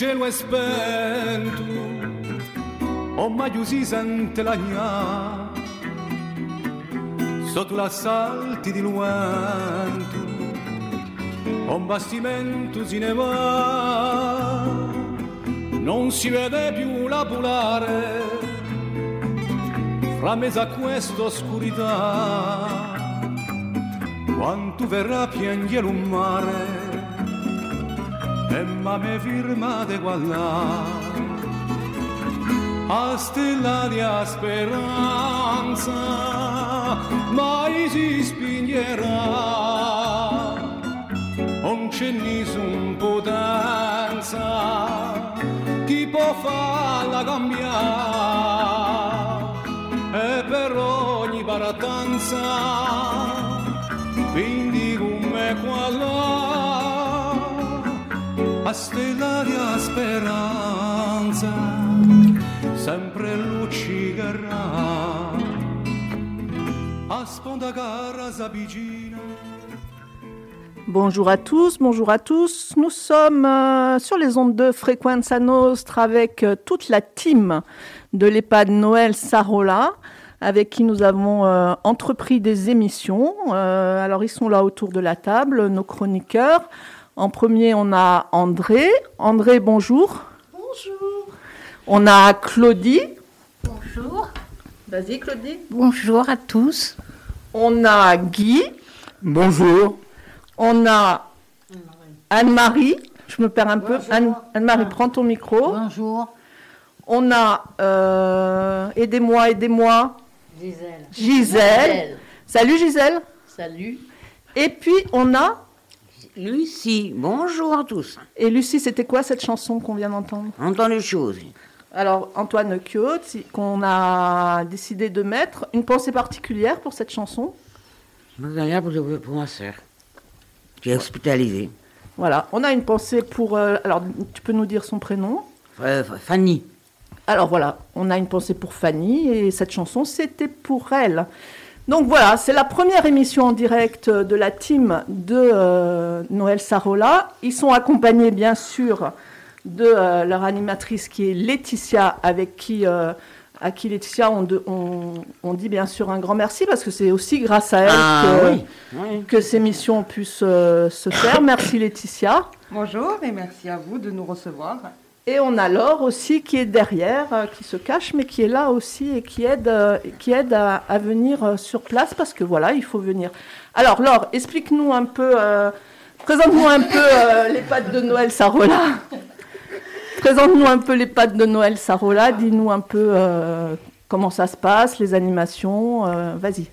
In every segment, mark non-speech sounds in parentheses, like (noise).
cielo è spento, ormai si sente la gna, sotto l'assalti di vento, un bastimento si ne va, non si vede più la polare, fra mezzo a questa oscurità, quanto verrà piangere un mare e ma me firmate qua a stella di speranza mai si spingerà non c'è nessun potenza chi può farla cambiare e per ogni paratanza Bonjour à tous, bonjour à tous. Nous sommes euh, sur les ondes de Frequenza Nostra avec euh, toute la team de l'EHPAD Noël Sarola, avec qui nous avons euh, entrepris des émissions. Alors ils sont là autour de la table, nos chroniqueurs. En premier, on a André. André, bonjour. Bonjour. On a Claudie. Bonjour. Vas-y, Claudie. Bonjour à tous. On a Guy. Bonjour. On a Anne-Marie. Je me perds un peu. Anne- Anne-Marie, prends ton micro. Bonjour. On a, euh, aidez-moi, aidez-moi, Gisèle. Gisèle. Salut Gisèle. Salut. Et puis on a, Lucie, bonjour à tous. et Lucie, c'était quoi cette chanson qu'on vient d'entendre? Entends les choses. Alors Antoine si- qu'on a décidé de mettre, une pensée particulière pour cette chanson. Rien pour, pour ma soeur, qui est hospitalisée. Voilà, on a une pensée pour, euh, alors tu peux nous dire son prénom? Euh, Fanny. Alors voilà, on a une pensée pour Fanny et cette chanson, c'était pour elle. Donc voilà, c'est la première émission en direct de la team de euh, Noël Sarola. Ils sont accompagnés bien sûr de euh, leur animatrice qui est Laetitia, avec qui, euh, à qui Laetitia, on, de- on- on dit bien sûr un grand merci parce que c'est aussi grâce à elle Ah que, oui, oui. que ces missions puissent euh, se faire. Merci Laetitia. Bonjour et merci à vous de nous recevoir. Et on a Laure aussi qui est derrière, euh, qui se cache, mais qui est là aussi et qui aide, euh, qui aide à, venir euh, sur place parce que voilà, il faut venir. Alors Laure, explique-nous un peu, présente-nous un peu les pâtes de Noël Sarola. Présente-nous un peu les pâtes de Noël Sarola, dis-nous un peu comment ça se passe, les animations, vas-y.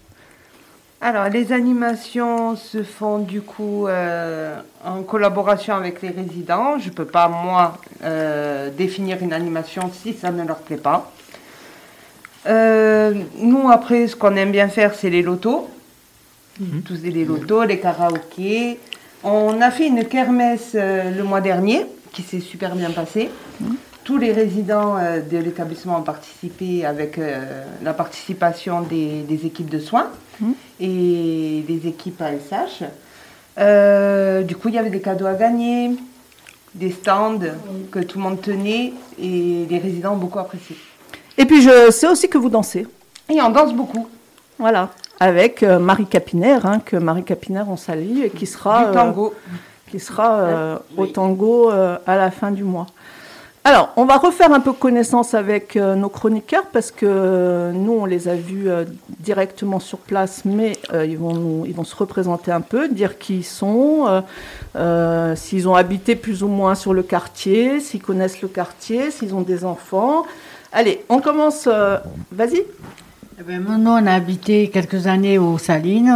Alors, les animations se font du coup euh, en collaboration avec les résidents. Je ne peux pas, moi, euh, définir une animation si ça ne leur plaît pas. Euh, nous, après, ce qu'on aime bien faire, c'est les lotos. Tous les lotos, les karaokés. On a fait une kermesse le mois dernier qui s'est super bien passée. Tous les résidents euh, de l'établissement ont participé avec euh, la participation des, des équipes de soins et des équipes ASH. Euh, du coup, il y avait des cadeaux à gagner, des stands que tout le monde tenait et les résidents ont beaucoup apprécié. Et puis je sais aussi que vous dansez. Et on danse beaucoup. Voilà, avec euh, Marie Capinaire, hein, que Marie Capinaire on salue et qui sera du euh, qui sera euh, au tango euh, à la fin du mois. Alors, on va refaire un peu connaissance avec euh, nos chroniqueurs parce que euh, nous, on les a vus euh, directement sur place, mais ils, vont se représenter un peu, dire qui ils sont, s'ils ont habité plus ou moins sur le quartier, s'ils connaissent le quartier, s'ils ont des enfants. Allez, on commence. Vas-y. Eh ben, nous, on a habité quelques années aux Salines.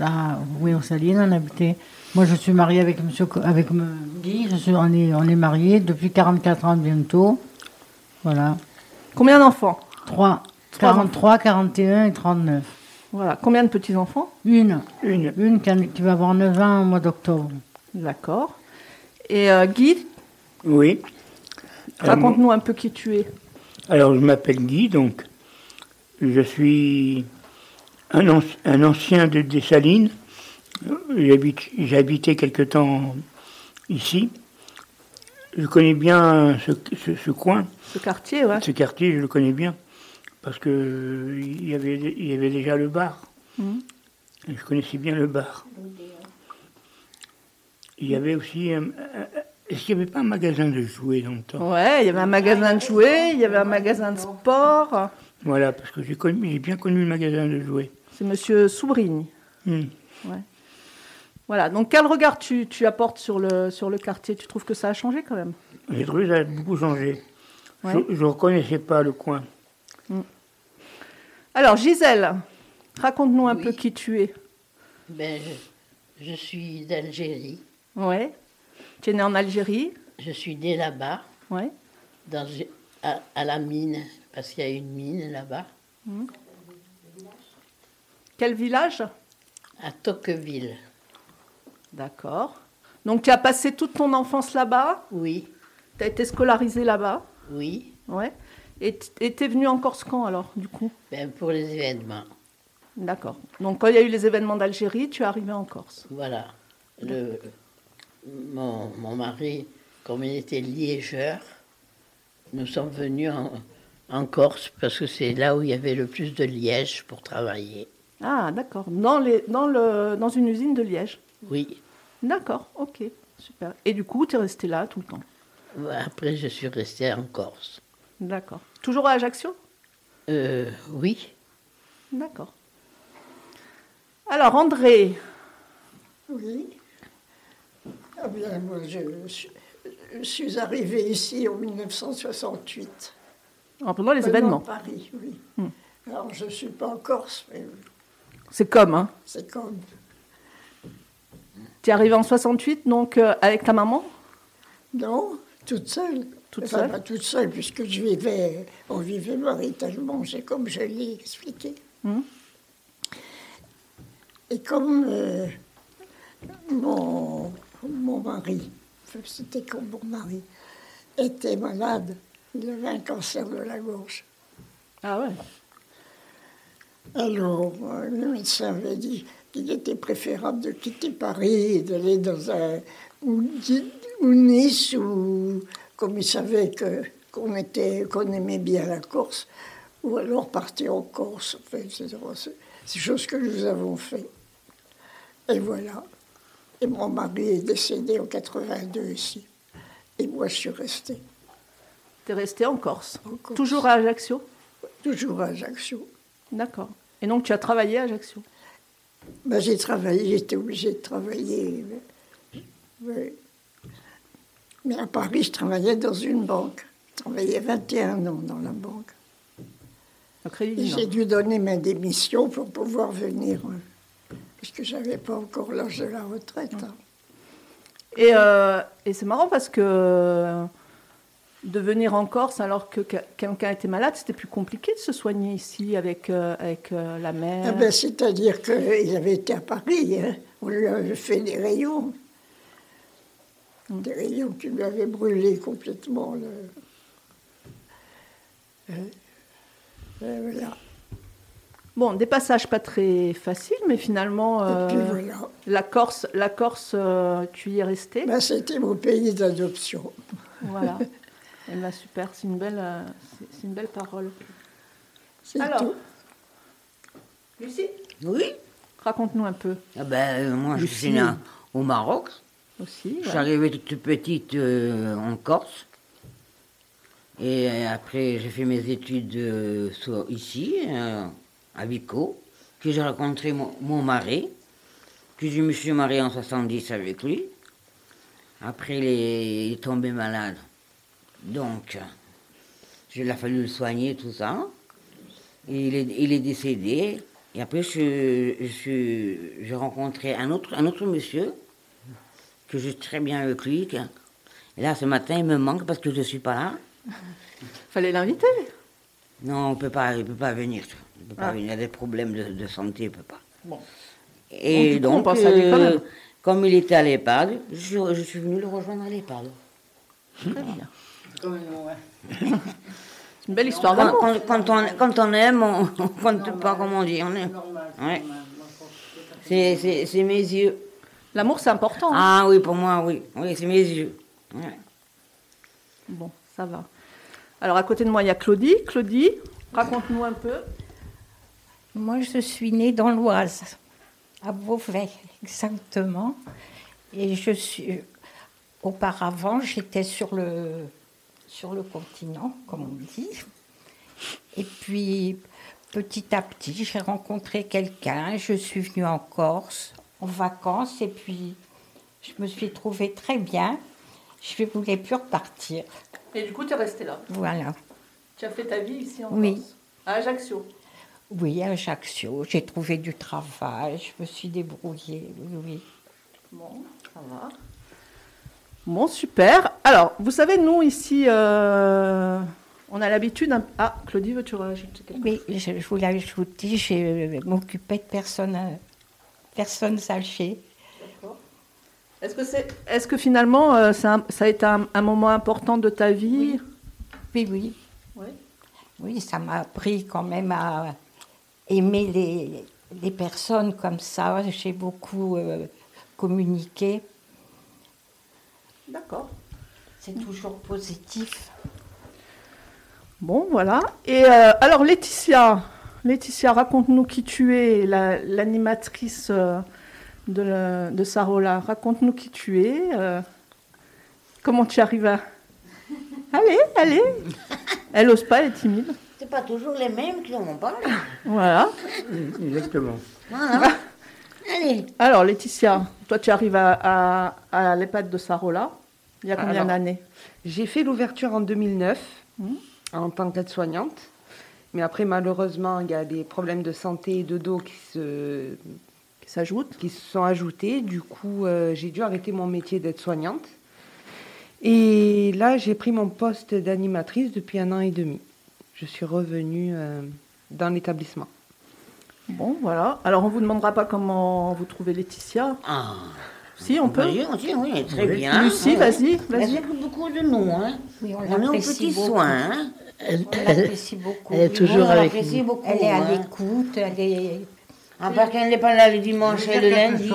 là, oui, aux Salines, on a habité. Moi, je suis mariée avec monsieur, avec me- Guy. Je suis, on est, on est mariés depuis 44 ans bientôt. Voilà. Combien d'enfants? 3, Trois 43, 41 et 39. Voilà. Combien de petits-enfants? Une. Une. Une qui, a- qui va avoir 9 ans au mois d'octobre. D'accord. Et euh, Guy, Oui. Euh, raconte-nous un peu qui tu es. Alors, je m'appelle Guy, donc je suis un, anci- un ancien de Dessalines. J'ai habité quelque temps ici. je connais bien ce, ce- ce coin, Ce quartier, ouais. ce quartier, je le connais bien. Parce que il y avait, il y avait déjà le bar. Mhm. Je connaissais bien le bar. Il y avait aussi. un- un- Est-ce qu'il n'y avait pas un magasin de jouets dans le temps? Ouais, il y avait un magasin de jouets, il y avait un magasin de sport. Voilà, parce que j'ai bien connu le magasin de jouets. C'est monsieur Soubrigne. Hmm. Voilà, donc quel regard tu, tu apportes sur le, sur le quartier Tu trouves que ça a changé quand même? J'ai trouvé que ça a beaucoup changé. Ouais. Je ne reconnaissais pas le coin. Alors Gisèle, raconte-nous un Oui. peu qui tu es. Ben, je, je suis d'Algérie. Ouais. Tu es née en Algérie Je suis née là-bas, Ouais. dans, à, à la mine, parce qu'il y a une mine là-bas, Quel village? À Tocqueville. D'accord. Donc tu as passé toute ton enfance là-bas Oui, Tu as été scolarisée là-bas oui, Ouais. Et tu es venu en Corse quand alors, du coup? Ben, pour les événements. D'accord. Donc quand il y a eu les événements d'Algérie, tu es arrivé en Corse? Voilà. Le, mon, mon mari, comme il était liégeur, nous sommes venus en, en Corse parce que c'est là où il y avait le plus de liège pour travailler. Ah, d'accord. Dans, les, dans, le, dans une usine de Liège. Oui. D'accord, ok, super. Et du coup, tu es resté là tout le temps. Après, je suis restée en Corse. D'accord. Toujours à Ajaccio Euh, oui. D'accord. Alors, André, Oui. Ah bien, moi, je, suis- je suis arrivée ici en 1968. en pendant les Venant événements. Paris, oui. Hmm. Alors, je ne suis pas en Corse, mais C'est comme, hein. c'est comme. Tu es arrivé en 68, donc euh, avec ta maman? Non, toute seule. Toute Enfin, seule? pas toute seule, puisque je vivais, on vivait maritalement, c'est comme je l'ai expliqué. Hmm. Et comme euh, mon, mon mari, c'était comme mon mari, était malade, il avait un cancer de la gorge. Ah ouais? Alors, euh, le médecin avait dit qu'il était préférable de quitter Paris et d'aller dans un. ou, Nice, ou. comme il savait que, qu'on, était, qu'on aimait bien la Corse, ou alors partir en Corse. Enfin, etc. C'est, c'est chose que nous avons fait. Et voilà. Et mon mari est décédé en 82 ici. Et moi, je suis restée. Tu es resté en Corse. En Corse. Toujours à Ajaccio? Toujours à Ajaccio. D'accord. Et donc, tu as travaillé à Ajaccio? Ben, j'ai travaillé, j'étais obligée de travailler. Oui. Mais à Paris, je travaillais dans une banque. Je travaillais 21 ans dans la banque. J'ai dû donner ma démission pour pouvoir venir, euh, puisque je n'avais pas encore l'âge de la retraite. hein. Et, euh, et c'est marrant parce que de venir en Corse alors que que- quelqu'un était malade, c'était plus compliqué de se soigner ici avec, euh, avec euh, la mère. Ah ben, C'est-à-dire qu'il avait été à Paris, hein. on lui avait fait des rayons. Des rayons qui lui avaient brûlé complètement. Le... Euh, voilà. Bon, des passages pas très faciles, mais finalement, euh, voilà. la Corse, la Corse tu y es resté. Ben, C'était mon pays d'adoption. Voilà. (laughs) Eh ben, super, c'est une, belle, euh, c'est- une belle parole. Alors, tout. Lucie, Oui raconte-nous un peu ah ben, euh, Moi, je suis née au Maroc. aussi. Je suis voilà. arrivée toute petite euh, en Corse. Et après, j'ai fait mes études euh, ici, euh, à Vico. Puis j'ai rencontré mon, mon mari. Puis je me suis mariée en 70 avec lui. Après, il est, il est tombé malade. Donc, il a fallu le soigner, tout ça. Et il est, il est décédé. Et après, je, je j'ai rencontré un autre, un autre monsieur que je suis très bien avec lui. Et là, ce matin, il me manque parce que je ne suis pas là. (laughs) Fallait l'inviter. Non, on peut pas, il ne peut pas venir. Il, peut pas Ah. venir. il a des problèmes de, de santé, il ne peut pas. Bon. Et Donc, du coup, on donc, pense à lui quand même. comme il était à l'EHPAD, je, je suis venue le rejoindre à l'EHPAD. Très bien. Comme, ouais. C'est une belle histoire Quand, d'amour. quand- quand on, quand on aime, on ne compte pas comment on dit. On aime. Normal. Ouais. C'est, c'est, c'est mes yeux. L'amour, c'est important. hein. Ah oui, pour moi, oui. Oui, c'est mes yeux. Ouais. Bon, ça va. Alors, à côté de moi, il y a Claudie. Claudie, raconte-nous un peu. Moi, je suis née dans l'Oise, à Beauvais, exactement. Et je suis. Auparavant, j'étais sur le, sur le continent, comme on dit. Et puis, petit à petit, j'ai rencontré quelqu'un. Je suis venue en Corse en vacances et puis je me suis trouvée très bien. Je ne voulais plus repartir. Et du coup, tu es restée là. Voilà. Tu as fait ta vie ici en Oui. Corse À Ajaccio. Oui, à Ajaccio, j'ai trouvé du travail, je me suis débrouillée, oui, oui. Bon, ça va. Bon, super. Alors, vous savez, nous, ici, euh, on a l'habitude... un- Ah, Claudie, veux-tu rajouter quelque chose? Oui, je, je voulais ajouter, je m'occupais de personnes, euh, personnes âgées. Est-ce que, c'est, est-ce que finalement, euh, ça, a- ça a été un, un moment important de ta vie? Oui, oui. Oui. Oui, ça m'a appris quand même à aimer les, les personnes comme ça. J'ai beaucoup euh, communiqué. D'accord. C'est toujours positif. Bon, voilà. Et euh, alors, Laetitia, Laetitia, raconte-nous qui tu es, la- l'animatrice euh, de, la- de Sarola. Raconte-nous qui tu es. euh, comment tu arrives à... (laughs) Allez, allez. Elle ose pas, elle est timide. C'est pas toujours les mêmes qui en parlent. Voilà. Exactement. Voilà. Allez. Alors, Laetitia, toi, tu arrives à, à, à l'EHPAD de Sarola. Il y a combien Alors, d'années J'ai fait l'ouverture en 2009 Mhm. en tant qu'aide-soignante. Mais après, malheureusement, il y a des problèmes de santé et de dos qui se, qui s'ajoutent. Qui se sont ajoutés. Du coup, euh, j'ai dû arrêter mon métier d'aide-soignante. Et là, j'ai pris mon poste d'animatrice depuis un an et demi. Je suis revenue euh, dans l'établissement. Bon, voilà. Alors, on vous demandera pas comment vous trouvez Laetitia. Ah. Si, on peut. Oui, oui, oui, très Oui. bien. Lucie, Oui. vas-y, vas-y. Elle fait beaucoup de nous, hein. Oui, on on est aux petits beaucoup. soins, hein. On l'apprécie beaucoup. elle est Oui, toujours on avec nous. beaucoup. Elle est à hein. l'écoute, elle est... À part qu'elle n'est pas là le dimanche et le lundi.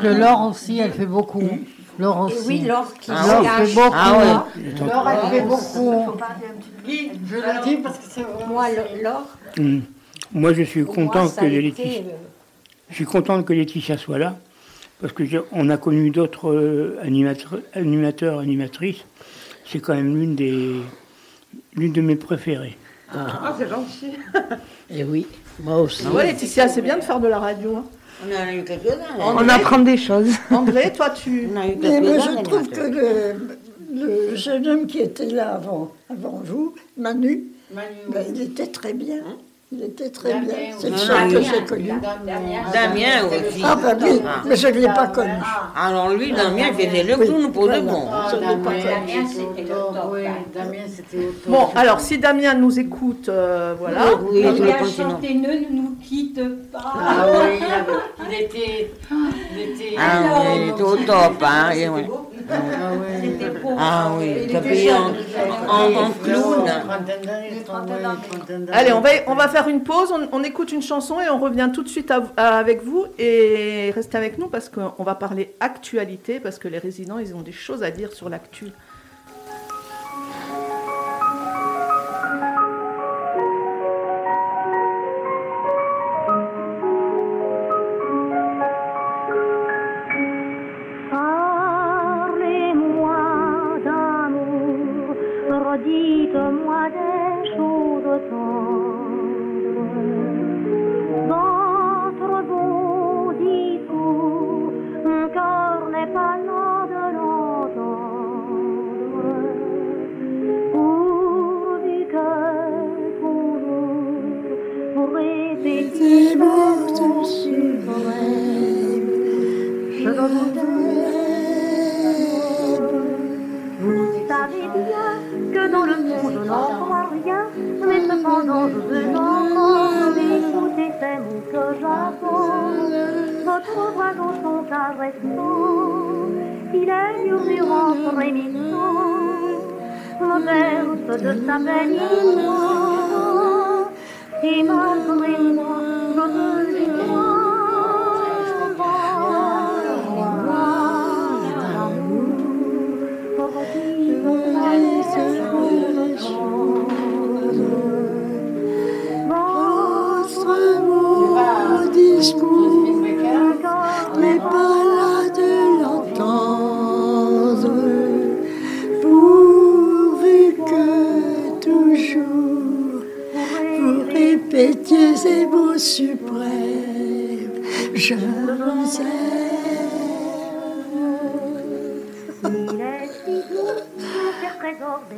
Que Laure aussi, elle fait beaucoup. Laure aussi. oui, Laure qui Laure se fait cache. beaucoup. Ah Laure, elle fait beaucoup. Je le dis parce que c'est vraiment... Moi, le- Laure, Hum. Moi, je suis content que Laetitia, été, euh, je suis contente que Laetitia soit là, parce que on a connu d'autres euh, animateurs, animateurs, animatrices. C'est quand même l'une des, l'une de mes préférées. Ah, c'est gentil. Et oui, moi aussi. Ouais, Laetitia, c'est bien de faire de la radio. hein. On en a eu quelques-uns. On apprend des choses. André, toi, tu... On a eu Mais moi, je trouve que le, le jeune homme qui était là avant, avant vous, Manu, ben, il était très bien. Il était très bien. C'est le oui. seul que Damien. j'ai connu. Damien aussi. Ah ben oui, Ah. mais je ne l'ai pas connu. Alors lui, Damien faisait le Oui, clown pour voilà. de bon. Je ne l'ai pas connu. Damien, c'était le top. Oui, hein. Damien, c'était au top. Bon, alors, si Damien nous écoute, euh, voilà. Oui, Il sur le a chanté Ne nous quitte pas. Ah oui, il, il était... Il était... Ah oui, il était au top, hein. Ah oui. Ah oui, t'as payé en, en, en clown. Allez, on va, on va faire une pause, on, on écoute une chanson et on revient tout de suite à- à- avec vous. Et restez avec nous parce qu'on va parler actualité, parce que les résidents, ils ont des choses à dire sur l'actu.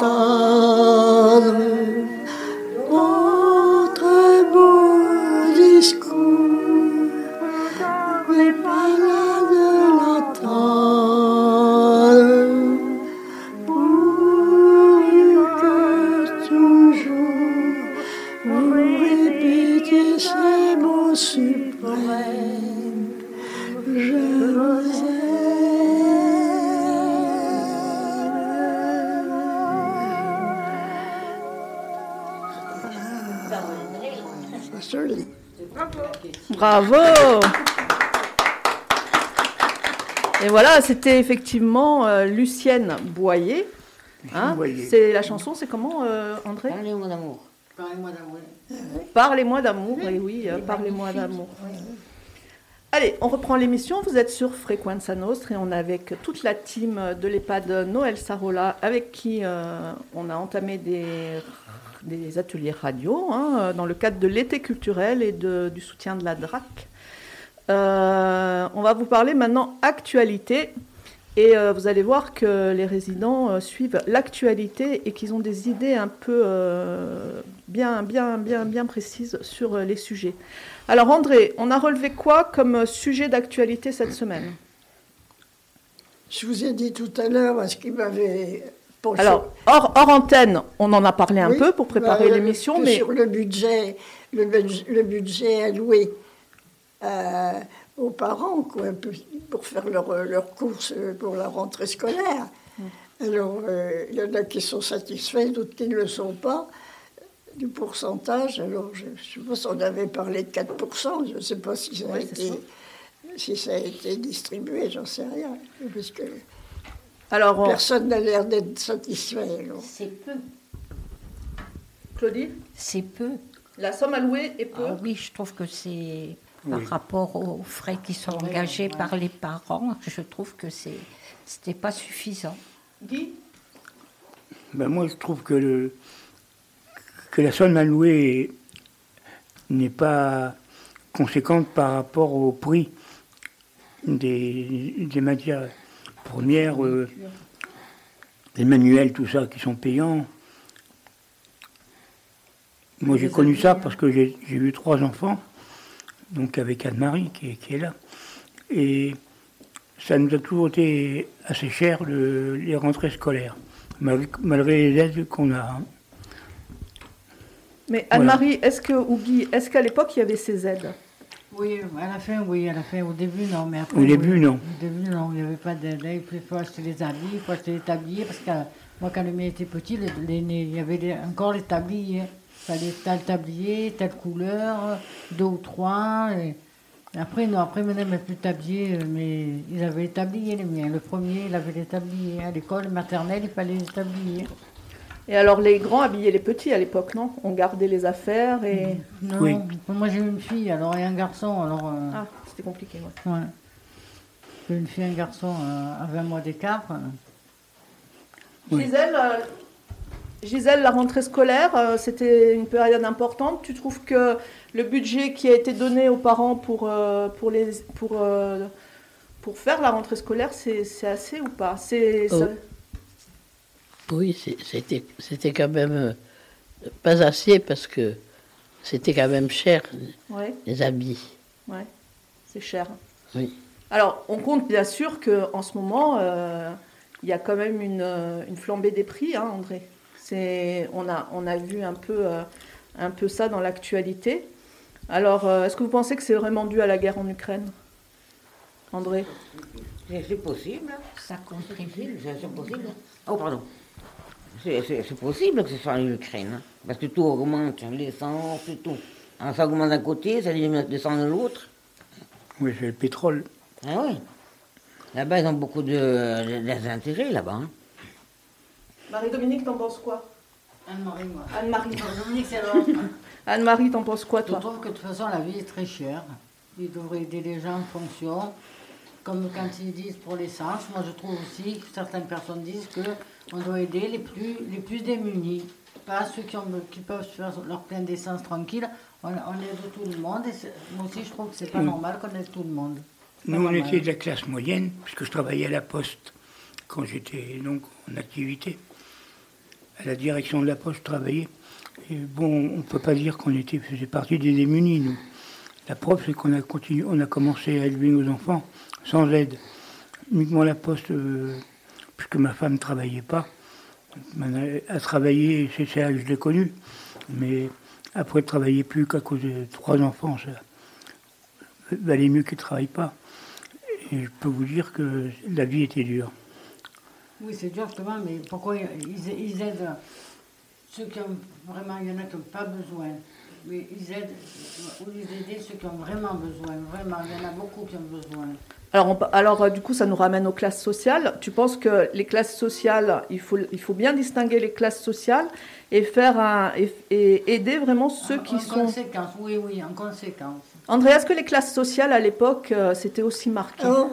des joli. Bravo Et voilà, c'était effectivement euh, Lucienne Boyer. Hein Boyer. c'est la chanson, c'est comment, euh, André? Parlez-moi d'amour. Parlez-moi d'amour, oui, oui, euh, parlez-moi d'amour. Allez, on reprend l'émission. Vous êtes sur Frequenza Nostra et on est avec toute la team de l'EHPAD Noël Sarola avec qui euh, on a entamé des, des ateliers radio hein, dans le cadre de l'été culturel et du soutien de la DRAC. Euh, on va vous parler maintenant actualité. Et euh, vous allez voir que les résidents euh, suivent l'actualité et qu'ils ont des idées un peu bien, bien, bien, bien précises sur les sujets. Alors André, on a relevé quoi comme sujet d'actualité cette semaine? Je vous ai dit tout à l'heure ce qui m'avait Alors, hors, hors antenne, on en a parlé un Oui, peu pour préparer bah, l'émission, que mais sur le budget, le, budg- le budget alloué euh, aux parents, quoi, pour- faire leurs leurs courses pour la rentrée scolaire. Mm. Alors, euh, il y en a qui sont satisfaits, d'autres qui ne le sont pas du pourcentage. Alors, je, je pense qu'on avait parlé de 4%. Je ne sais pas si ça, a été, ça. si ça a été distribué, j'en sais rien. Parce que alors, on- personne n'a l'air d'être satisfait. alors. C'est peu. Claudie, C'est peu. la somme allouée est peu. Ah oui, je trouve que c'est par Oui. rapport aux frais qui sont engagés par les parents, je trouve que c'est c'était pas suffisant. Guy? Ben moi, je trouve que, le, que la somme allouée n'est pas conséquente par rapport au prix des, des matières premières, euh, des manuels, tout ça, qui sont payants. Moi, j'ai connu ça parce que j'ai eu trois enfants, donc avec Anne-Marie qui, est- qui est là. Et ça nous a toujours été assez cher le- les rentrées scolaires, malgré, malgré les aides qu'on a. hein. Mais Voilà. Anne-Marie, est-ce que, ou Guy, est-ce qu'à l'époque il y avait ces aides? Oui, à la fin, oui, à la fin. Au début, non, mais après. Au début, oui. non. Au début, non, il n'y avait pas d'aide. Il faut acheter les habits, il faut acheter les tabliers, parce que moi, quand le mien était petit, le- les- il y avait les- encore les tabliers. Il fallait tel tablier, telle couleur, deux ou trois. et- après, non, après, maintenant, il n'y plus de tablier, euh, mais ils avaient les tabliers, les miens. Le premier, il avait les tabliers. À l'école maternelle, il fallait les tabliers. Et alors les grands habillaient les petits à l'époque, non? On gardait les affaires et... Non, Oui. moi, j'ai eu une fille, alors, et un garçon, alors. euh, Ah, c'était compliqué, ouais. Ouais. J'ai Une fille et un garçon euh, à 20 mois d'écart. euh. Oui. Gisèle, euh, Gisèle, la rentrée scolaire, euh, c'était une période importante. Tu trouves que le budget qui a été donné aux parents pour, euh, pour, les, pour, euh, pour faire la rentrée scolaire, c'est assez ou pas? C'est Oh. Oui, c'est- c'était c'était quand même euh, pas assez parce que c'était quand même cher, Ouais, les habits. ouais, c'est cher. Oui. Alors, on compte bien sûr qu'en ce moment, euh, il y a quand même une, une flambée des prix, hein, André. C'est, on, a, on a vu un peu, euh, un peu ça dans l'actualité. Alors, euh, est-ce que vous pensez que c'est vraiment dû à la guerre en Ukraine André? C'est possible. Ça contribue. C'est c'est possible. Oh, pardon. C'est possible que ce soit l'Ukraine. hein. Parce que tout augmente, l'essence, et tout. Alors, ça augmente d'un côté, ça descend de l'autre. Oui, c'est le pétrole. Ah oui. Là-bas, ils ont beaucoup de, de- des intérêts, là-bas. hein. Marie-Dominique, t'en penses quoi? Anne-Marie, moi. Anne-Marie. Dominique, c'est l'autre. (laughs) Anne-Marie, t'en penses quoi, Je toi trouve que de toute façon, la vie est très chère. Ils devraient aider les gens en fonction. Comme quand ils disent pour l'essence, moi je trouve aussi que certaines personnes disent qu'on doit aider les plus, les plus démunis. Pas ceux qui, ont, qui peuvent se faire leur plein d'essence tranquille. On, on aide tout le monde. Et moi aussi, je trouve que c'est pas normal qu'on aide tout le monde. Nous, on était de la classe moyenne, puisque je travaillais à la poste quand j'étais donc en activité. À la direction de la poste, je travaillais. Et bon, on ne peut pas dire qu'on était, faisait partie des démunis, nous. La preuve, c'est qu'on a continué, on a commencé à élever nos enfants sans aide. Uniquement la poste, euh, puisque ma femme ne travaillait pas. A travaillé, c'est ça, je l'ai connu. Mais après, ne travaillait plus qu'à cause de trois enfants, ça valait mieux qu'ils ne travaillent pas. Et je peux vous dire que la vie était dure. Oui, c'est dur justement, mais pourquoi ils, ils aident ceux qui ont vraiment, il y en a qui n'ont pas besoin? Mais ils aident, au lieu d'aider ceux qui ont vraiment besoin, vraiment, il y en a beaucoup qui ont besoin. Alors, on- alors euh, du coup, ça nous ramène aux classes sociales. Tu penses que les classes sociales, il faut, il faut bien distinguer les classes sociales et, faire un, et, et aider vraiment ceux qui en sont... conséquence, oui, oui, en conséquence. André, est-ce que les classes sociales, à l'époque, euh, c'était aussi marqué? Alors,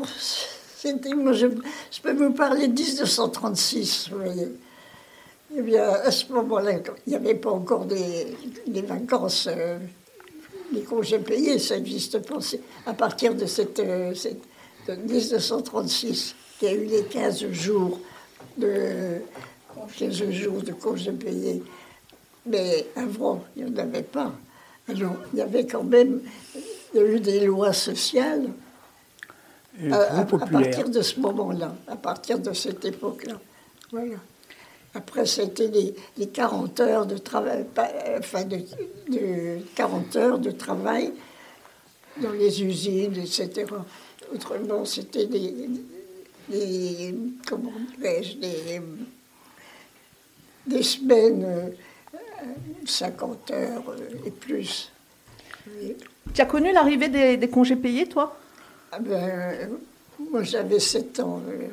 c'était, moi, je, je peux vous parler de 1936, vous voyez. Eh bien, à ce moment-là, il n'y avait pas encore des, des vacances, euh, des congés payés, ça n'existe pas. À partir de, cette, euh, cette- de 1936 qu'il y a eu les 15 jours de, 15 jours de congés payés. Mais avant, il n'y en avait pas. Alors, il y avait quand même, il y a eu des lois sociales Euh, à, à- partir de ce moment-là, à partir de cette époque-là. Voilà. Après, c'était les, les 40 heures de travail, euh, enfin, de, de 40 heures de travail dans les usines, etc. Autrement, c'était des, des- comment dirais-je, des, des semaines, euh, 50 heures euh, et plus. Tu as connu l'arrivée des, des congés payés, toi? Ah ben, euh, moi, j'avais 7 ans euh,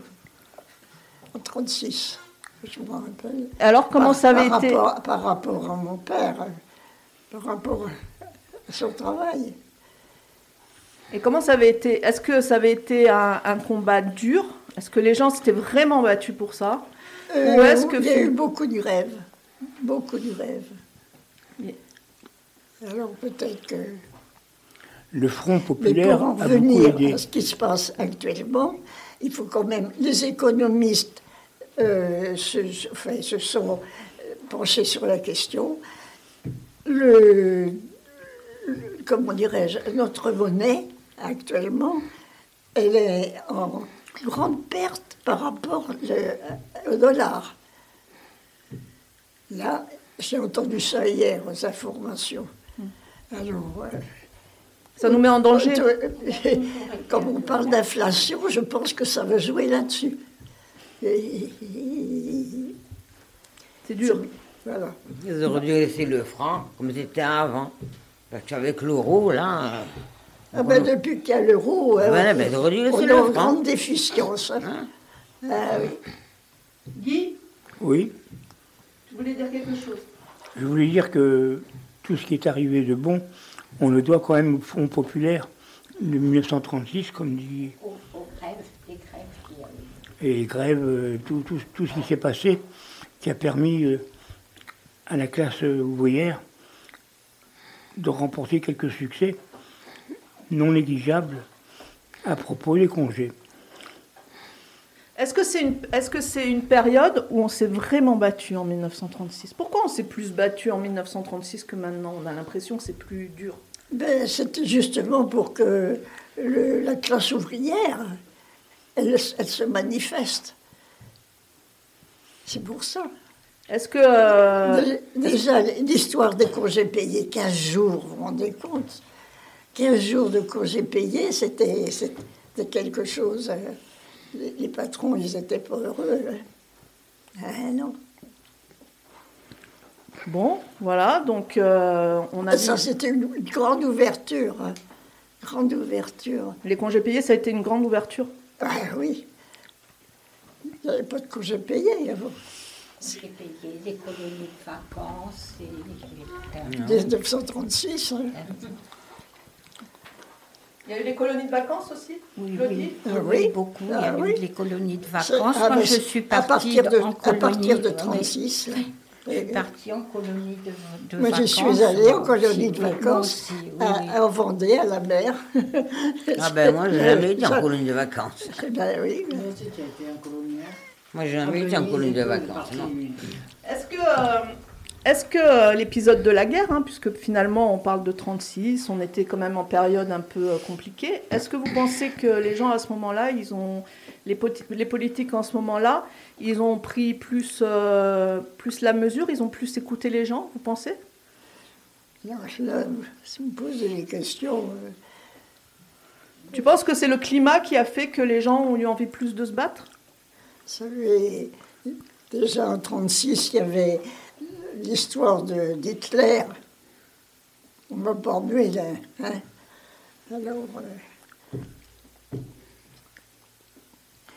en 36, je me rappelle. Alors, comment Par- ça avait par été rapport, par rapport à mon père, par rapport à son travail. Et comment ça avait été Est-ce que ça avait été un, un combat dur? Est-ce que les gens s'étaient vraiment battus pour ça? Euh, Ou est-ce que il y a eu beaucoup de rêves, beaucoup de rêves. Oui. Alors peut-être que... Le Front Mais populaire pour en a beaucoup revenir aidé. à ce qui se passe actuellement, il faut quand même... Les économistes euh, se, se- enfin, se sont euh, penchés sur la question. Le, le- comment dirais-je, notre monnaie, actuellement, elle est en grande perte par rapport le- au dollar. Là, j'ai entendu ça hier aux informations. Alors, euh, Ça nous met en danger (laughs) comme on parle d'inflation, je pense que ça va jouer là-dessus. C'est dur. Voilà. Ils auraient dû laisser le franc comme c'était avant. Parce qu'avec l'euro, là. euh, Ah ben, depuis qu'il y a l'euro, euh, Voilà, ben, ils auraient dû laisser on est le en grande déficience. hein. Hein Ah oui. Guy, Oui, tu voulais dire quelque chose? Je voulais dire que tout ce qui est arrivé de bon, on le doit quand même au Front populaire de 1936, comme dit, Aux, aux grèves, les grèves qu'il y a eu. Et grèves, euh, tout, tout, tout ce qui s'est passé, qui a permis euh, à la classe ouvrière de remporter quelques succès non négligeables à propos des congés. Est-ce que c'est une, est-ce que c'est une période où on s'est vraiment battu en 1936 Pourquoi on s'est plus battu en 1936 que maintenant? On a l'impression que c'est plus dur. Ben, C'était justement pour que le- la classe ouvrière, elle, elle se manifeste. C'est pour ça. Est-ce que. euh, Dé- Déjà, l'histoire des congés payés, 15 jours, vous vous rendez compte? 15 jours de congés payés, c'était quelque chose. euh, Les, les patrons, ils n'étaient pas heureux. Ah non. Bon, voilà, donc euh, on a Ça, c'était une, une grande ouverture. hein. Grande ouverture. Les congés payés, ça a été une grande ouverture? Ah oui. Il n'y avait pas de congés payés avant. J'ai payé les colonies de vacances et En 1936. hein. Il y a eu les colonies de vacances aussi Oui, Ah oui, beaucoup. Il y Ah a eu oui. les colonies de vacances. ah, Quand je suis à partie partir de, en à colonie, partir de oui, 36. là. Je suis partie en colonie de, de Moi, vacances. je suis allée en colonie aussi, de vacances aussi, oui, à- en Vendée, à la mer. (laughs) Ah ben moi, j'ai jamais été en colonie de vacances. Ben oui. Moi aussi, tu as été en colonie. Moi, j'ai jamais été en colonie de vacances, non. Est-ce que, euh, est-ce que euh, l'épisode de la guerre, hein, puisque finalement on parle de 36, on était quand même en période un peu euh, compliquée, est-ce que vous pensez que les gens à ce moment-là, ils ont les politiques en ce moment-là, ils ont pris plus, euh, plus la mesure, ils ont plus écouté les gens, vous pensez? Non, là, si vous me posez des questions, euh, Tu penses que c'est le climat qui a fait que les gens ont eu envie plus de se battre? Savez, déjà en 36, il y avait l'histoire de- d'Hitler. On m'a pas. Hein Alors, euh,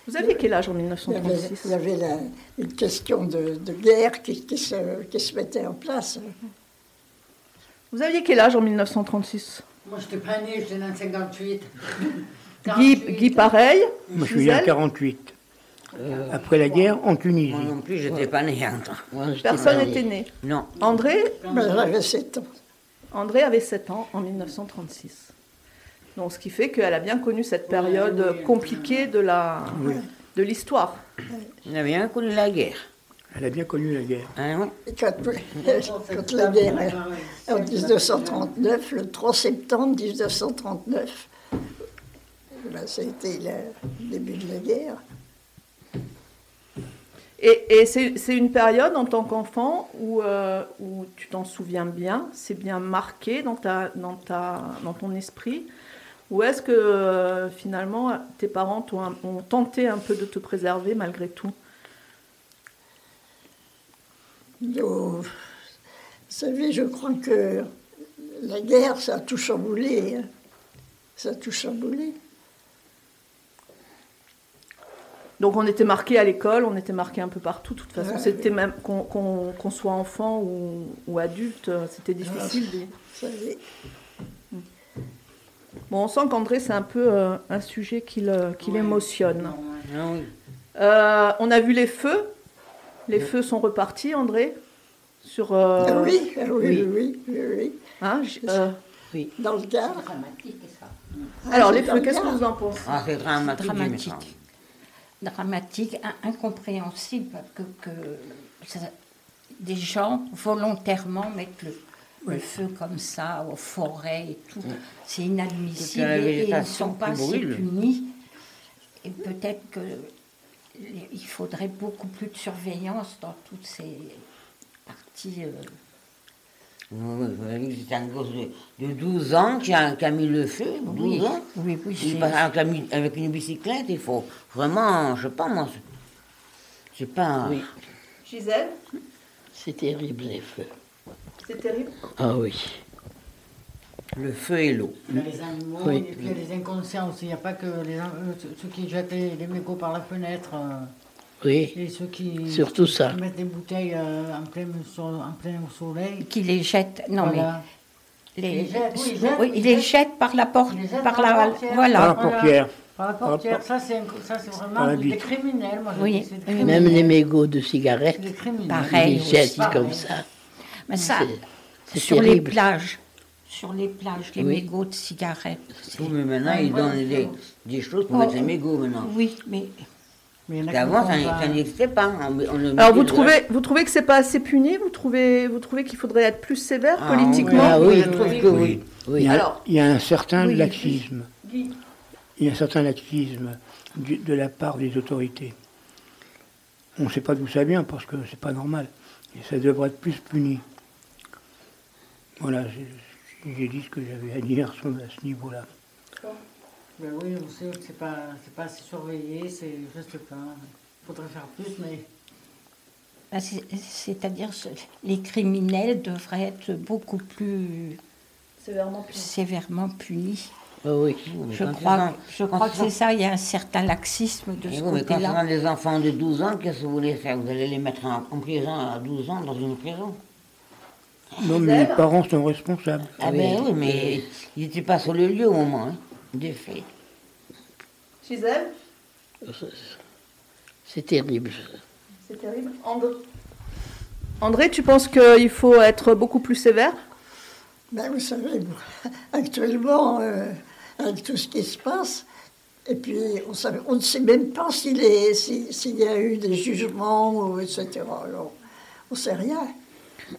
Vous aviez quel âge en il y avait, 1936 il y avait la- une question de, de guerre qui, qui se, qui se mettait en place. Vous aviez quel âge en 1936 Moi, je n'étais pas née, j'étais dans le 58. Guy, Guy pareil Moi, je suis né en Gisèle 48. Après la guerre, en Tunisie. Moi non plus, j'étais pas né. hein. Moi, Personne n'était née. né. Non. André Mais j'avais 7 ans. André avait 7 ans en 1936. Donc, ce qui fait qu'elle a bien connu cette période oui, oui. compliquée de la de l'histoire. Il a bien connu la guerre. Elle a bien connu la guerre. Hein, oui. Et Quand, (laughs) quand la guerre, en 1939, le 3 septembre 1939, ben, ça a été le début de la guerre. Et, c'est une période en tant qu'enfant où, euh, où tu t'en souviens bien, c'est bien marqué dans, ta, dans, ta, dans ton esprit. Ou est-ce que euh, finalement tes parents ont tenté un peu de te préserver malgré tout? Donc, vous savez, je crois que la guerre, ça a tout chamboulé. hein. Ça a tout chamboulé. Donc on était marqué à l'école, on était marqué un peu partout. De toute façon, Ouais, c'était oui. même qu'on soit enfant ou, ou adulte, c'était difficile. de- Vous savez, Bon, on sent qu'André, c'est un peu euh, un sujet qui le- qui l'émotionne. Ah oui. Euh, on a vu les feux. Les feux sont repartis, André. Sur. euh, Ah oui, ah oui, oui, oui, oui, hein, j- euh, Dans le Gard. Dramatique, ça. alors, c'est les feux, le qu'est-ce que vous en pensez? Ah, c'est dramatique. Dramatique. incompréhensible, parce que, que ça- des gens volontairement mettent le, le feu comme ça aux forêts et tout. C'est inadmissible et, ils ne sont pas assez punis. Et peut-être que les- il faudrait beaucoup plus de surveillance dans toutes ces parties. euh, Oui, C'était un gosse de, de 12 ans qui a, qui a mis le feu. 12 Oui, ans. oui, oui, Il j'ai- passe avec, une bicyclette, il faut vraiment, je sais pas moi, c'est- c'est pas. Oui, Gisèle, c'est terrible les feux. C'est terrible. Ah oui. Le feu et l'eau. Il y a les animaux, Oui. et puis il y a les inconscients aussi. Il n'y a pas que les, euh, ceux- qui jettent les, les mégots par la fenêtre. euh, Oui, et ceux qui, Surtout qui- ça. qui mettent des bouteilles euh, en, plein, en plein soleil. qui les jettent. Non, Voilà. mais les, Ils jettent, oui, ils jettent, oui, ils ils les jettent. par la porte, les par par la, portière. voilà. Par la portière. Par la portière, ça c'est vraiment des criminels. Moi, je Oui, dis, c'est des oui. criminels. Même les mégots de cigarettes. Pareil. ils les jettent comme ça. Mais ça, C'est- sur les plages, sur les plages, les Oui. mégots de cigarettes. Oui, mais maintenant, ils donnent des, des choses pour Oh, mettre les mégots maintenant. Oui, mais Mais il y en a qui Avant, font ça, n'existait pas. On, on le Alors, vous trouvez, vous trouvez que c'est pas assez puni? Vous trouvez, vous trouvez qu'il faudrait être plus sévère Ah, politiquement? Ah oui, je trouve que oui. Il y a, Alors- il y a un certain Oui, laxisme. Il y a un certain laxisme du- de la part des autorités. on ne sait pas d'où ça vient parce que c'est pas normal. Et ça devrait être plus puni. Voilà, j'ai dit ce que j'avais à dire sur- à ce niveau-là. Ben oui, on sait que c'est pas, c'est pas assez surveillé, c'est, je sais pas. Il faudrait faire plus, mais Ben, c'est- C'est-à-dire que les criminels devraient être beaucoup plus Sévèrement punis. sévèrement punis. Ah oui. Je crois, je crois que c'est ça, il y a un certain laxisme de Et ce oui, mais quand on côté-là. a des enfants de 12 ans, qu'est-ce que vous voulez faire? Vous allez les mettre en, en prison à 12 ans dans une prison? Non, mais les parents sont responsables. Ah ben oui, mais ils n'étaient pas sur le lieu au moment hein, des faits. Gisèle, C'est terrible. c'est terrible. André, André, tu penses qu'il faut être beaucoup plus sévère? Ben, vous savez, (laughs) actuellement, euh, avec tout ce qui se passe, et puis on, savait- on ne sait même pas s'il si- y a eu des jugements, etc. Alors, on ne sait rien.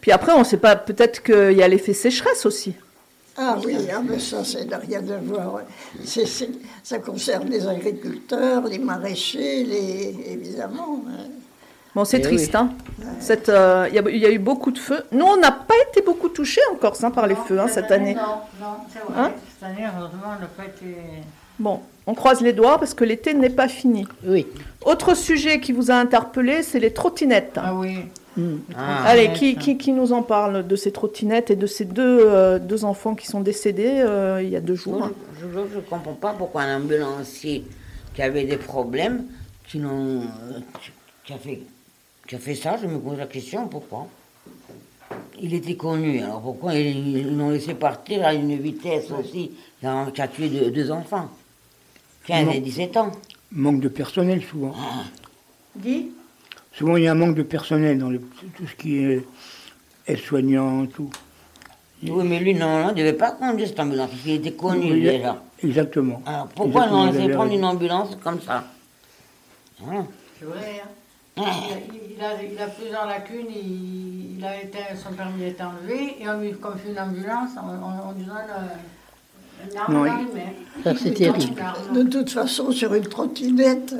Puis après, on ne sait pas, peut-être qu'il y a l'effet sécheresse aussi. Ah oui, ah, mais ça, ça n'a rien à voir. C'est- c'est- ça concerne les agriculteurs, les maraîchers, les, évidemment. Bon, c'est Eh triste. oui. hein. Euh, Il y, a- il y a eu beaucoup de feux. Nous, on n'a pas été beaucoup touchés en Corse hein, par les feux hein, cette année. Non, non, c'est vrai. Hein cette année, heureusement, on n'a pas été. Bon, on croise les doigts parce que l'été n'est pas fini. Oui. Autre sujet qui vous a interpellé, c'est les trottinettes. Ah oui. Ah. Allez, qui, qui, qui nous en parle de ces trottinettes et de ces deux, euh, deux enfants qui sont décédés euh, il y a deux jours Moi, je ne comprends pas pourquoi un ambulancier qui avait des problèmes, qui, euh, qui, a fait, qui a fait ça, je me pose la question, pourquoi? Il était connu, alors pourquoi ils, l'ont laissé partir à une vitesse aussi qui a, qui a tué deux, deux enfants 15 et Non. 17 ans. Manque de personnel souvent. Guy Souvent, il y a un manque de personnel dans tout ce qui est aide-soignant, tout. Oui, mais lui, non, non, il ne devait pas conduire cette ambulance, parce qu'il était connu Oui, déjà. Exactement. Alors pourquoi Exactement, on avez prendre une ambulance comme ça? Hein? C'est vrai, hein. Il, a, il, a, il a plusieurs lacunes, il, il a été, son permis est enlevé, et on lui confie une ambulance, on, on, on lui donne euh, mains. Ça, c'est Il terrible. De toute façon, sur une trottinette,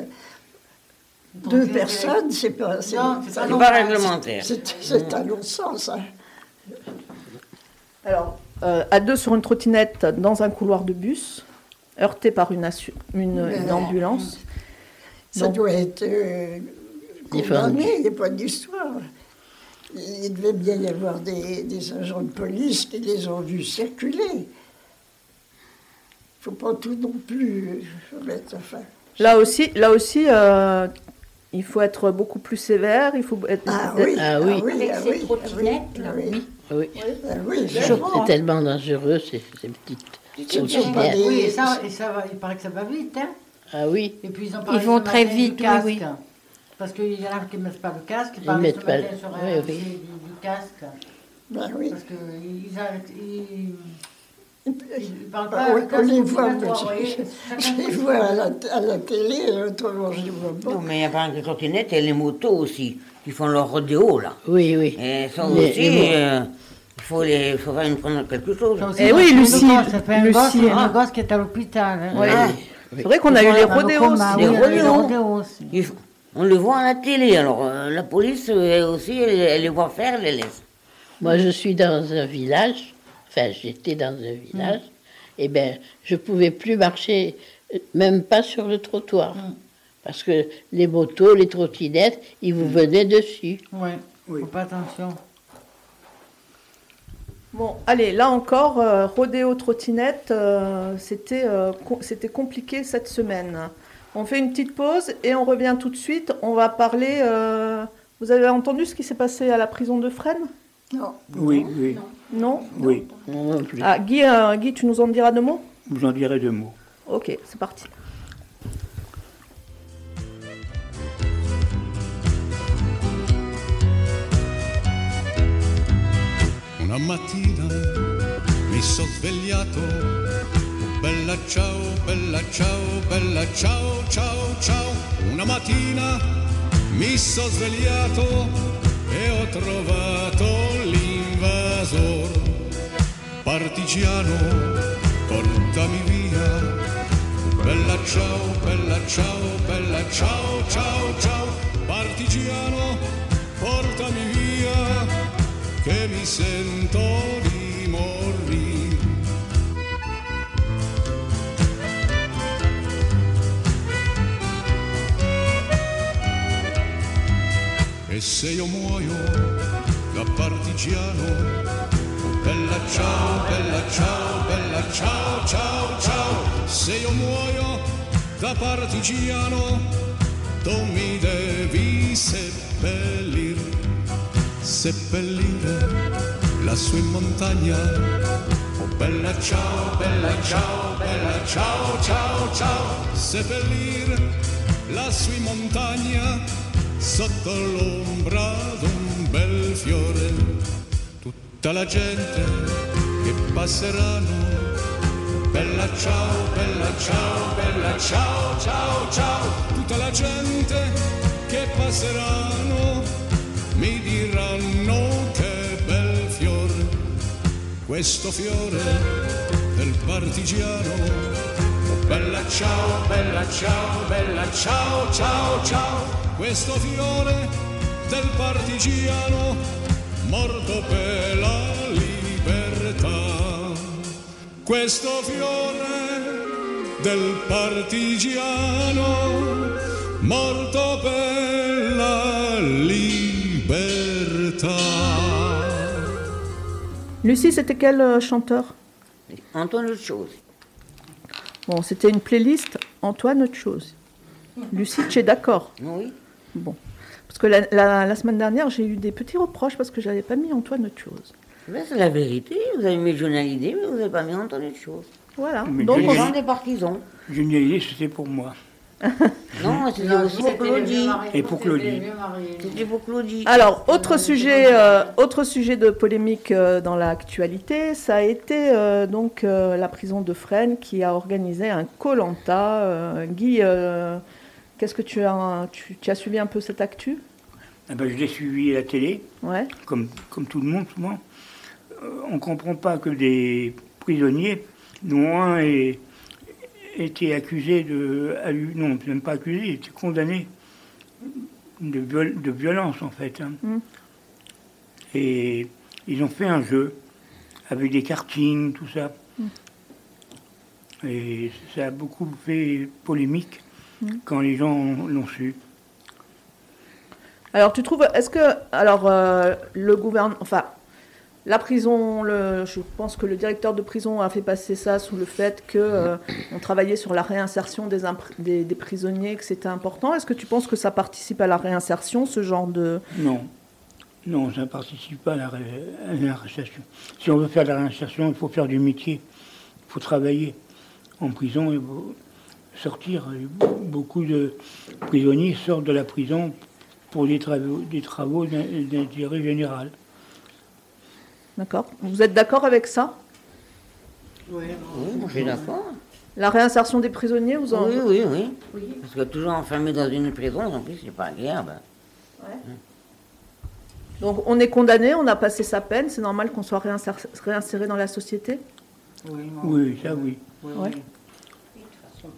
deux c'est- personnes, c'est pas. c'est- c'est pas C'est réglementaire. c'est- C'est un long sens. hein. Alors, euh, à deux sur une trottinette dans un couloir de bus, heurté par une, ambulance. Ça Donc- doit être euh, condamné, il n'y a pas d'histoire. Il devait bien y avoir des, des agents de police qui les ont vus circuler. Faut pas tout non plus mettre. Là aussi, là aussi euh, il faut être beaucoup plus sévère. Il faut être, Ah oui, Ah oui. Avec ah trottinettes, ah là, ah. C'est tellement dangereux, ces, ces petites C'est trottinettes. pas des- Oui, et ça, et ça va, il paraît que ça va vite, hein. Ah oui. Et puis ils ont Ils vont très vite, oui. Parce qu'il y en a qui ne mettent pas le casque, ils mettent pas le- sur oui, un oui. du, du casque. Ben oui. Parce qu'ils Et pas. on, les voit, je, je les vois à la, à la télé, autrement je ne les vois Non, pas. mais il y a pas que les trottinettes et les motos aussi, qui font leur rodéo là. Oui, oui. Et ça Les- aussi, les euh, il faut, les, faut faire une, prendre quelque chose. Aussi, Eh ça oui, fait Lucie, Ça fait un Lucie, gosse, hein. un gosse qui est à l'hôpital. hein. Ouais. Ah, C'est vrai qu'on a eu les rodéos ah Les oui, les rodéos. on le voit à la télé, alors euh, la police euh, aussi, elle, elle les voit faire, elle les laisse. Moi, je suis dans un village, enfin, j'étais dans un village, et bien, je ne pouvais plus marcher, euh, même pas sur le trottoir. Parce que les motos, les trottinettes, ils vous venaient dessus. Ouais, Oui. faut pas attention. Bon, allez, là encore, euh, rodéo trottinette, euh, c'était euh, co- c'était compliqué cette semaine. On fait une petite pause et on revient tout de suite. On va parler. euh, vous avez entendu ce qui s'est passé à la prison de Fresnes? Non. Oui, oui, Non oui. Non, non plus. Ah, Guy, euh, Guy, tu nous en diras deux mots? Vous en direz deux mots. Ok, c'est parti. Una mattina mi sono svegliato, bella ciao, bella ciao, bella ciao, ciao, ciao. Una mattina mi sono svegliato e ho trovato. Partigiano, portami via. Bella ciao, bella ciao, bella ciao, ciao, ciao. partigiano, portami via, che mi sento di morire. E se io muoio da partigiano, bella ciao, bella ciao, bella ciao, ciao, ciao, se io muoio da partigiano, tu mi devi seppellir, seppellire lassù in montagna. Oh bella ciao, bella ciao, bella ciao, ciao, ciao, seppellir lassù in montagna sotto l'ombra d'un bel fiore, tutta la gente che passeranno. Bella ciao, bella ciao, bella ciao, ciao, ciao, tutta la gente che passeranno mi diranno che bel fiore, questo fiore del partigiano. Bella ciao, bella ciao, bella ciao, ciao, ciao questo fiore del partigiano morto per la libertà. Questo fiore del partigiano morto per la libertà. Lucie, c'était quel euh, chanteur? Antoine autre chose. Bon, c'était une playlist Antoine autre chose. Lucie, tu es d'accord? Oui. Bon. Parce que la, la- la semaine dernière, j'ai eu des petits reproches parce que j'avais pas mis Antoine autre chose. Mais c'est la vérité. Vous avez mis Hallyday, mais vous n'avez pas mis Antoine autre chose. Voilà. Mais Donc, on- gens des partisans. Hallyday, c'était pour moi. (laughs) Non, c'était aussi pour Claudie. Et pour Claudie. C'était pour Claudie. Alors, autre sujet, euh, autre sujet de polémique euh, dans l'actualité, ça a été euh, donc euh, la prison de Fresnes qui a organisé un Colanta. Guy, euh, qu'est-ce que tu as, tu, tu as suivi un peu cette actu? Ah ben, je l'ai suivi à la télé, Ouais. comme, comme tout le monde souvent. Euh, on ne comprend pas que des prisonniers, dont un est- était accusé de... Non, même pas accusé, il était condamné de, viol- de violence en fait. hein. Mm. Et ils ont fait un jeu avec des kartings, tout ça. Et ça a beaucoup fait polémique quand les gens l'ont su. Alors, tu trouves, est-ce que, alors, euh, le gouvernement, enfin, la prison, le, je pense que le directeur de prison a fait passer ça sous le fait que euh, on travaillait sur la réinsertion des, des, des prisonniers, que c'était important. Est-ce que tu penses que ça participe à la réinsertion, ce genre de... Non. Non, ça ne participe pas à la, ré- à la réinsertion. Si on veut faire de la réinsertion, il faut faire du métier. Il faut travailler. En prison, sortir. Et Beaucoup de prisonniers sortent de la prison pour des travaux, des travaux d'in- d'intérêt général. D'accord Vous êtes d'accord avec ça? Oui, moi, je suis d'accord. La réinsertion des prisonniers, vous en... Oui, oui, oui, Parce que toujours enfermé dans une prison, en plus, c'est pas agréable. Donc, on est condamné, on a passé sa peine, c'est normal qu'on soit réinsér- réinséré dans la société? Oui, non. Oui, ça oui. Oui, Ouais. oui. De façon.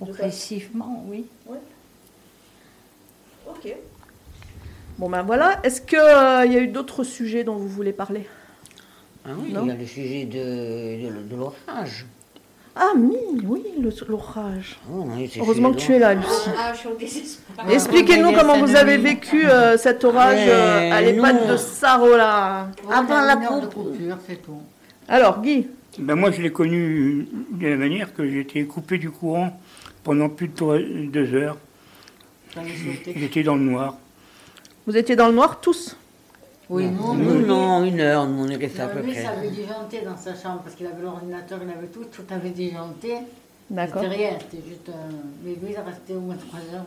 Progressivement, oui. Ok. Bon ben voilà, est-ce qu'il y a eu d'autres sujets dont vous voulez parler? Ah oui, il y a le sujet de, de, de l'orage. Ah oui, oui, l'orage. Oh, oui, Heureusement que tu es là, Lucie. Ah, au désespoir. Expliquez-nous comment vous avez vécu euh, cet orage euh, Mais à l'EHPAD de Sarola. Ah, On ben, a la tout. Alors, Guy, Ben moi, je l'ai connu de la manière que j'étais coupé du courant pendant plus de trois- deux heures. J'étais dans le noir. vous étiez dans le noir tous? Oui, nous, Nous, lui, non, une heure, nous, on est resté à peu lui, près. ça avait disjoncté dans sa chambre parce qu'il avait l'ordinateur, il avait tout, tout avait disjoncté. D'accord. C'était rien, c'était juste. euh, Mais lui, il est resté au moins trois heures.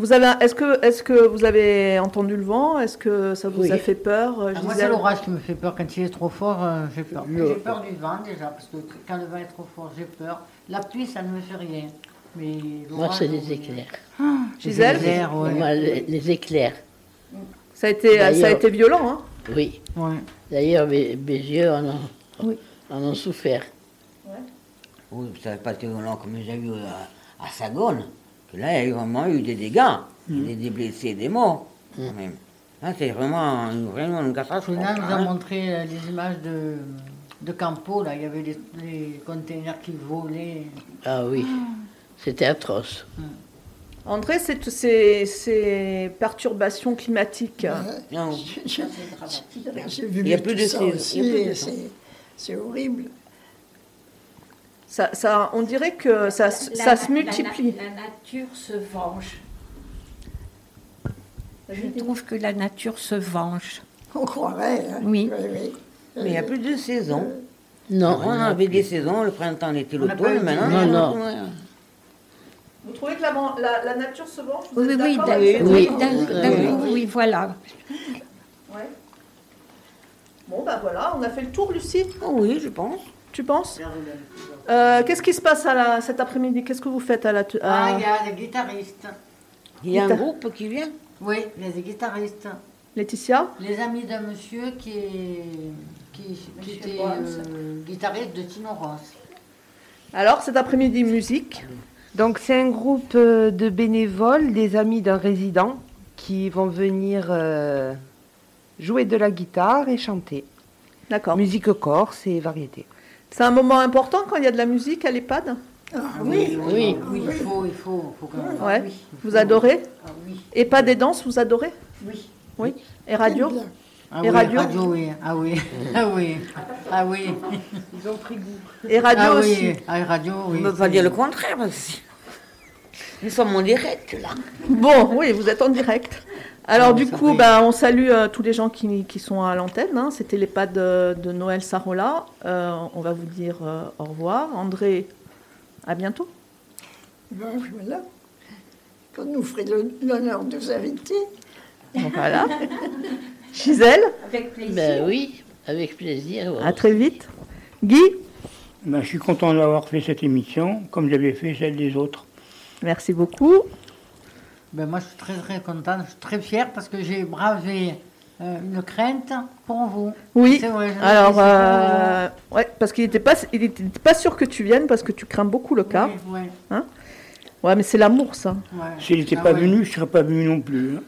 Vous avez, est-ce que, est-ce que vous avez entendu le vent? Est-ce que ça vous Oui. a fait peur? Euh, Ah, moi, c'est l'orage qui me fait peur. Quand il est trop fort, euh, j'ai peur. Le- J'ai peur du vent déjà, parce que quand le vent est trop fort, j'ai peur. La pluie, ça ne me fait rien. Mais Moi, c'est oui. les éclairs. (gasps) Gisèle? Les éclairs, ouais. Moi, les, les éclairs, Ça a été, ça a D'ailleurs- été violent, hein? Oui. Ouais. D'ailleurs, mes, mes yeux en ont, Oui. en ont souffert. Oui, ça n'a pas été violent comme j'ai eu à, à Sagone, que là, il y a eu vraiment eu des dégâts, des, des blessés, des morts, quand même. Là, c'est vraiment, une- vraiment une catastrophe. Julien nous a hein. montré euh, les images de, de Campo, là, il y avait les, les containers qui volaient. Ah oui, c'était atroce. André, c'est- ces, ces perturbations climatiques, Non. Vu Il y a plus de ça saison, aussi, il y a plus de et saison. c'est- c'est horrible. Ça, ça- on dirait que ça, La- ça la- se la- multiplie. La, nature se venge. Je trouve que la nature se venge. On croirait. hein. Oui. oui. Mais il n'y a plus de saison. Non, on avait des saisons, le printemps, l'été, l'automne, maintenant. Non, non. Vous trouvez que la, la- la nature se venge? Vous Oui, oui, oui, d'un- oui, voilà. Ouais. Bon, ben voilà, on a fait le tour, Lucie. Oh oui, je pense. Tu penses Euh, Qu'est-ce qui se passe à la, cet après-midi? Qu'est-ce que vous faites à la... à- Ah, il y a des guitaristes. Il y a un groupe qui vient? Oui, il y a des guitaristes. Laetitia? Les amis d'un monsieur qui, est, qui, qui était euh, guitariste de Tino Ross. Alors, cet après-midi, musique. Donc c'est un groupe euh, de bénévoles, des amis d'un résident, qui vont venir euh, jouer de la guitare et chanter. D'accord. Musique corse et variété. C'est un moment important quand il y a de la musique à l'EHPAD Oui, oui. Oui, il faut, il faut, faut quand même. Ouais. Oui, il Vous adorez? Ah oui, EHPAD et danse, vous adorez? Oui. Oui. Et radio? Ah Et oui, radio? oui. (laughs) Ah oui, ah oui, ah oui. Et radio ah aussi oui, ah, radio, On oui. ne peut pas dire le contraire aussi. Nous sommes en direct là. Bon, oui, vous êtes en direct. Alors du coup, bah, on salue euh, tous les gens qui, qui sont à l'antenne. hein. C'était l'EHPAD de, de Noël Sarola. Euh, on va vous dire euh, au revoir. André, à bientôt. Ben, voilà. Quand nous ferez l'honneur de vous inviter. Voilà. Gisèle, Avec plaisir. Ben oui, avec plaisir. à très vite. Guy, Ben, je suis content d'avoir fait cette émission, comme j'avais fait celle des autres. merci beaucoup. Ben, moi, je suis très, très contente, je suis très fière parce que j'ai bravé euh, une crainte pour vous. Oui. C'est vrai, je Alors, c'est euh, ouais, parce qu'il n'était pas, il était pas sûr que tu viennes parce que tu crains beaucoup le cas. Oui, Ouais, mais c'est l'amour, ça. ouais, ouais. S'il n'était Ah pas ouais. venu, je ne serais pas venu non plus. hein.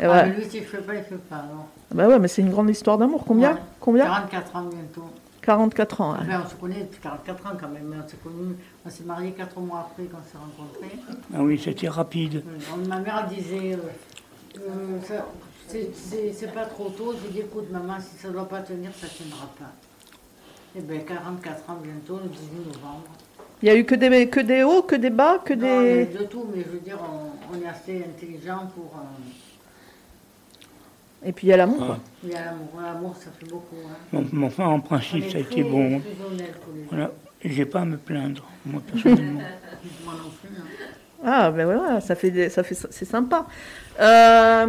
Et Ah, ouais. mais lui, s'il ne fait pas, il ne fait pas. alors. Bah ouais, mais c'est une grande histoire d'amour. Combien? Ouais. Combien? 44 ans bientôt. 44 ans. ouais. Enfin, on se connaît depuis 44 ans quand même. mais On s'est connus, on s'est mariés 4 mois après qu'on s'est rencontrés. Ah oui, c'était rapide. Euh, Ma mère disait, euh, euh, c'est- pas trop tôt. J'ai dit, écoute maman, si ça ne doit pas tenir, ça ne tiendra pas. Et bien 44 ans bientôt, le 18 novembre. Il y a eu que des, que des hauts, que des bas, que Non, des... de tout, mais je veux dire, on, on est assez intelligent pour... euh, Et puis il y a l'amour. Ah. il y a l'amour, l'amour ça fait beaucoup. Hein. Bon, mais enfin, en principe, ça a été bon. Voilà. J'ai pas à me plaindre, moi personnellement. (laughs) Moi non plus. hein. Ah, ben voilà, ça fait, des- ça fait, c'est sympa. Euh...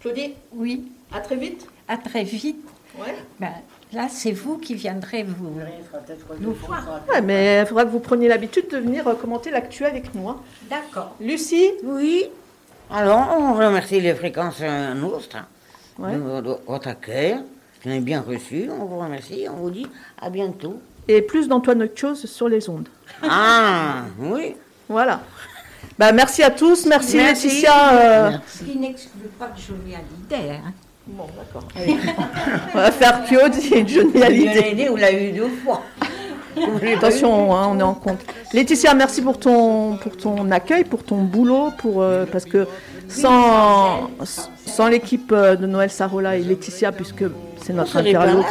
Claudie, Oui, à très vite. à très vite. Ouais. Ben, là, c'est vous qui viendrez vous. Il Nous voir. Ouais, mais il faudra que vous preniez l'habitude de venir euh, commenter l'actu avec nous. hein. D'accord. Lucie Oui. Alors, on remercie les fréquences euh, Ouais. de, vo- de votre accueil. On est bien reçu. On vous remercie. On vous dit à bientôt. Et plus d'Antoine autre chose sur les ondes. Ah, oui. Voilà. Bah, merci à tous. Merci, Merci. Laetitia. euh, Ce qui n'exclut pas que Johnny Hallyday. Hein. Bon, d'accord. (laughs) On va faire Claude et Johnny Hallyday. Hallyday, on l'a eu deux fois. Attention, hein, on est en compte. Laetitia, merci pour ton, pour ton accueil, pour ton boulot, pour, euh, parce que sans, sans l'équipe euh, de Noël Sarola et Laetitia, puisque c'est notre, interlo-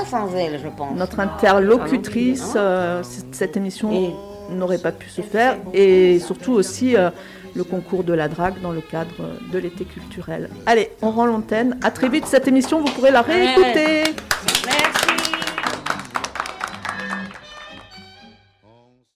notre interlocutrice, euh, cette émission n'aurait pas pu se faire, et surtout aussi euh, le concours de la drague dans le cadre de l'été culturel. Allez, on rend l'antenne. À très vite, cette émission, vous pourrez la réécouter. Merci.